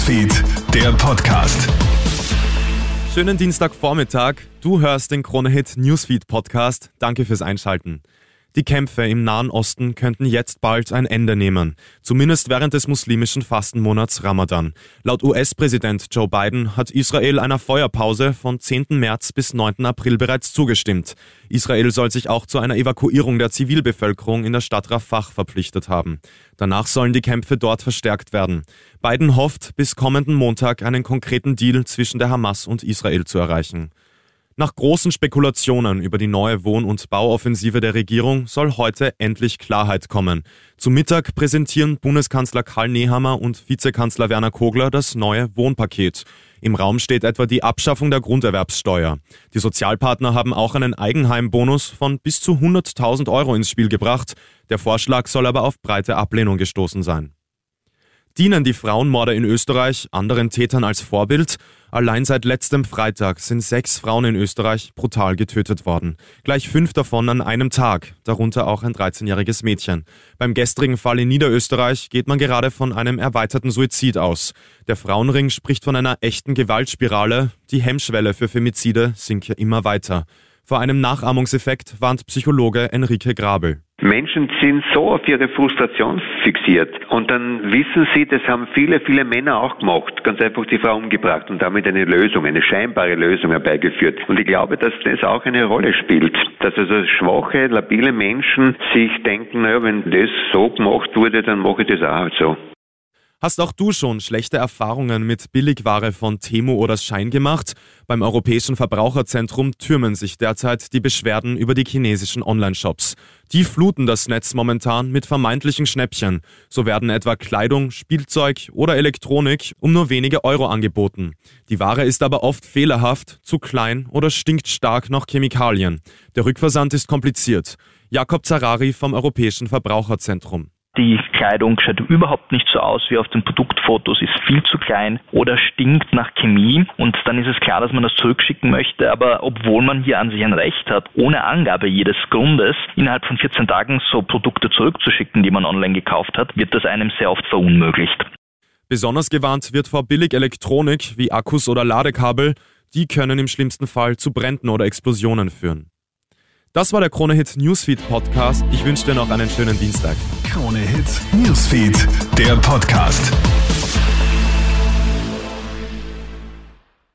Newsfeed, der Podcast. Schönen Dienstagvormittag. Du hörst den Kronehit Newsfeed Podcast. Danke fürs Einschalten. Die Kämpfe im Nahen Osten könnten jetzt bald ein Ende nehmen, zumindest während des muslimischen Fastenmonats Ramadan. Laut US-Präsident Joe Biden hat Israel einer Feuerpause von 10. März bis 9. April bereits zugestimmt. Israel soll sich auch zu einer Evakuierung der Zivilbevölkerung in der Stadt Rafah verpflichtet haben. Danach sollen die Kämpfe dort verstärkt werden. Biden hofft, bis kommenden Montag einen konkreten Deal zwischen der Hamas und Israel zu erreichen. Nach großen Spekulationen über die neue Wohn- und Bauoffensive der Regierung soll heute endlich Klarheit kommen. Zum Mittag präsentieren Bundeskanzler Karl Nehammer und Vizekanzler Werner Kogler das neue Wohnpaket. Im Raum steht etwa die Abschaffung der Grunderwerbssteuer. Die Sozialpartner haben auch einen Eigenheimbonus von bis zu 100.000 Euro ins Spiel gebracht. Der Vorschlag soll aber auf breite Ablehnung gestoßen sein. Dienen die Frauenmorde in Österreich anderen Tätern als Vorbild? Allein seit letztem Freitag sind sechs Frauen in Österreich brutal getötet worden. Gleich fünf davon an einem Tag, darunter auch ein 13-jähriges Mädchen. Beim gestrigen Fall in Niederösterreich geht man gerade von einem erweiterten Suizid aus. Der Frauenring spricht von einer echten Gewaltspirale. Die Hemmschwelle für Femizide sinke immer weiter. Vor einem Nachahmungseffekt warnt Psychologe Enrique Grabel. Menschen sind so auf ihre Frustration fixiert und dann wissen sie, das haben viele, viele Männer auch gemacht, ganz einfach die Frau umgebracht und damit eine Lösung, eine scheinbare Lösung herbeigeführt. Und ich glaube, dass das auch eine Rolle spielt, dass also schwache, labile Menschen sich denken, naja, wenn das so gemacht wurde, dann mache ich das auch so. Hast auch du schon schlechte Erfahrungen mit Billigware von Temu oder Schein gemacht? Beim Europäischen Verbraucherzentrum türmen sich derzeit die Beschwerden über die chinesischen Online-Shops. Die fluten das Netz momentan mit vermeintlichen Schnäppchen. So werden etwa Kleidung, Spielzeug oder Elektronik um nur wenige Euro angeboten. Die Ware ist aber oft fehlerhaft, zu klein oder stinkt stark nach Chemikalien. Der Rückversand ist kompliziert. Jakob Zarari vom Europäischen Verbraucherzentrum. Die Kleidung schaut überhaupt nicht so aus wie auf den Produktfotos, ist viel zu klein oder stinkt nach Chemie und dann ist es klar, dass man das zurückschicken möchte, aber obwohl man hier an sich ein Recht hat, ohne Angabe jedes Grundes innerhalb von 14 Tagen so Produkte zurückzuschicken, die man online gekauft hat, wird das einem sehr oft verunmöglicht. Besonders gewarnt wird vor Billig-Elektronik wie Akkus oder Ladekabel, die können im schlimmsten Fall zu Bränden oder Explosionen führen. Das war der Krone Hit Newsfeed Podcast. Ich wünsche dir noch einen schönen Dienstag. Krone Hit Newsfeed, der Podcast.